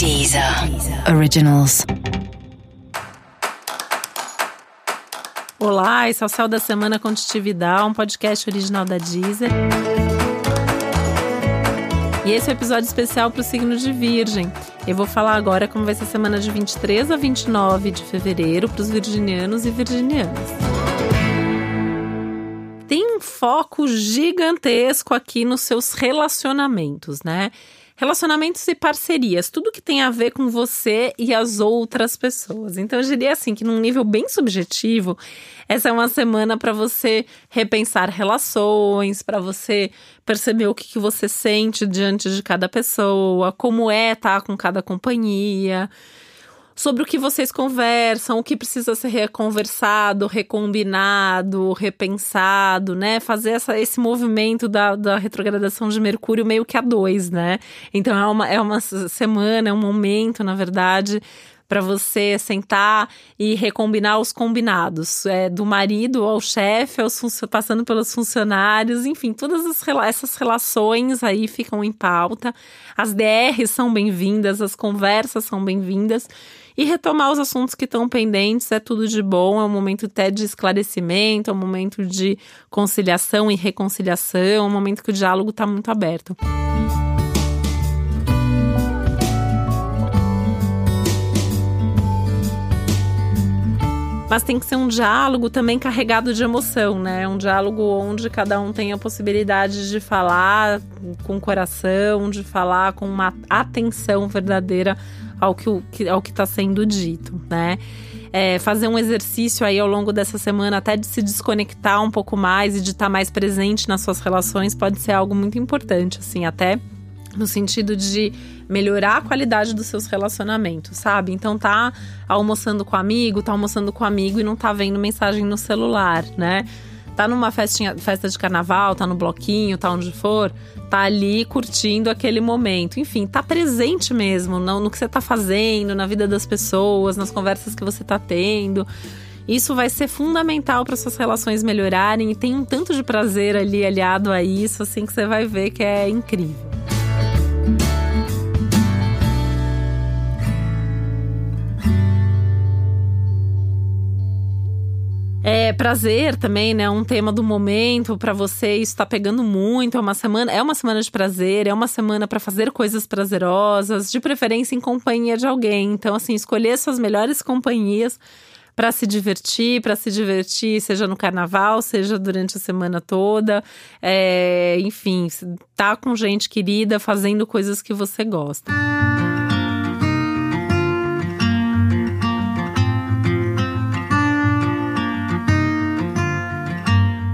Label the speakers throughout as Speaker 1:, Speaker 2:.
Speaker 1: Deezer Originals.
Speaker 2: Olá, esse é o Céu da Semana Contitividade, um podcast original da Deezer. E esse é o um episódio especial para o signo de Virgem. Eu vou falar agora como vai ser a semana de 23 a 29 de fevereiro para os virginianos e virginianas. Tem um foco gigantesco aqui nos seus relacionamentos, né? Relacionamentos e parcerias, tudo que tem a ver com você e as outras pessoas. Então, eu diria assim que, num nível bem subjetivo, essa é uma semana para você repensar relações, para você perceber o que, que você sente diante de cada pessoa, como é estar tá com cada companhia sobre o que vocês conversam, o que precisa ser reconversado, recombinado, repensado, né? Fazer essa, esse movimento da, da retrogradação de Mercúrio meio que a dois, né? Então é uma, é uma semana, é um momento, na verdade, para você sentar e recombinar os combinados, é, do marido ao chefe, aos passando pelos funcionários, enfim, todas as, essas relações aí ficam em pauta. As DRs são bem-vindas, as conversas são bem-vindas e retomar os assuntos que estão pendentes. É tudo de bom, é um momento até de esclarecimento, é um momento de conciliação e reconciliação, é um momento que o diálogo está muito aberto. Mas tem que ser um diálogo também carregado de emoção, né? Um diálogo onde cada um tem a possibilidade de falar com o coração, de falar com uma atenção verdadeira ao que ao que está sendo dito, né? É, fazer um exercício aí ao longo dessa semana, até de se desconectar um pouco mais e de estar tá mais presente nas suas relações, pode ser algo muito importante, assim, até no sentido de melhorar a qualidade dos seus relacionamentos, sabe? Então tá almoçando com amigo, tá almoçando com amigo e não tá vendo mensagem no celular, né? Tá numa festinha, festa de carnaval, tá no bloquinho, tá onde for, tá ali curtindo aquele momento. Enfim, tá presente mesmo no, no que você tá fazendo, na vida das pessoas, nas conversas que você tá tendo. Isso vai ser fundamental para suas relações melhorarem e tem um tanto de prazer ali aliado a isso, assim que você vai ver que é incrível. É prazer também, né? Um tema do momento para você, isso tá pegando muito. É uma semana, é uma semana de prazer, é uma semana para fazer coisas prazerosas, de preferência em companhia de alguém. Então, assim, escolher suas melhores companhias para se divertir, para se divertir, seja no carnaval, seja durante a semana toda. É, enfim, tá com gente querida fazendo coisas que você gosta.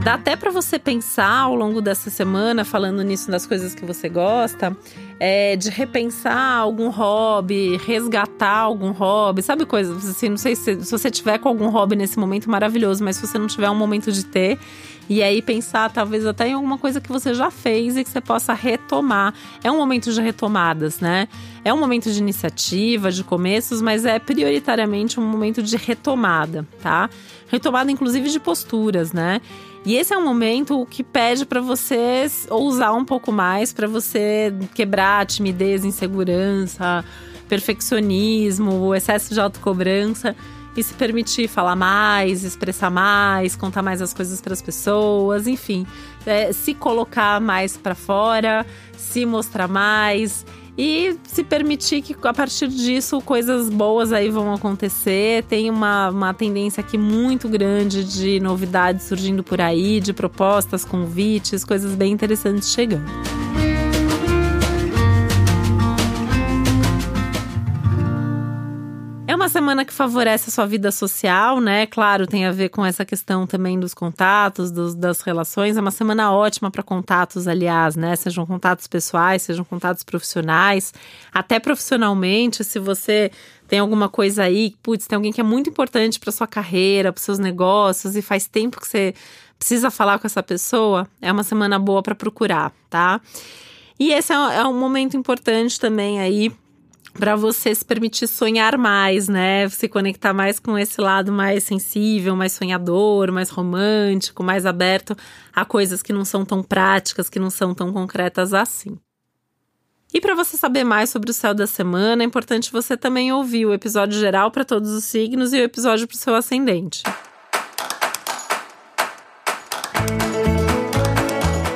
Speaker 2: Dá até para você pensar ao longo dessa semana, falando nisso das coisas que você gosta, é, de repensar algum hobby, resgatar algum hobby, sabe coisas assim, não sei se, se você tiver com algum hobby nesse momento maravilhoso, mas se você não tiver um momento de ter, e aí pensar talvez até em alguma coisa que você já fez e que você possa retomar. É um momento de retomadas, né? É um momento de iniciativa, de começos, mas é prioritariamente um momento de retomada, tá? Retomada inclusive de posturas, né? E esse é um momento que pede para você ousar um pouco mais, para você quebrar a timidez, insegurança, perfeccionismo, o excesso de autocobrança e se permitir falar mais, expressar mais, contar mais as coisas para as pessoas, enfim, é, se colocar mais para fora, se mostrar mais e se permitir que a partir disso coisas boas aí vão acontecer. Tem uma, uma tendência aqui muito grande de novidades surgindo por aí, de propostas, convites, coisas bem interessantes chegando. Uma semana que favorece a sua vida social, né? Claro, tem a ver com essa questão também dos contatos, dos, das relações. É uma semana ótima para contatos, aliás, né? Sejam contatos pessoais, sejam contatos profissionais, até profissionalmente, se você tem alguma coisa aí, putz, tem alguém que é muito importante para sua carreira, para seus negócios e faz tempo que você precisa falar com essa pessoa, é uma semana boa para procurar, tá? E esse é, é um momento importante também aí para você se permitir sonhar mais, né? Se conectar mais com esse lado mais sensível, mais sonhador, mais romântico, mais aberto a coisas que não são tão práticas, que não são tão concretas assim. E para você saber mais sobre o céu da semana, é importante você também ouvir o episódio geral para todos os signos e o episódio para o seu ascendente.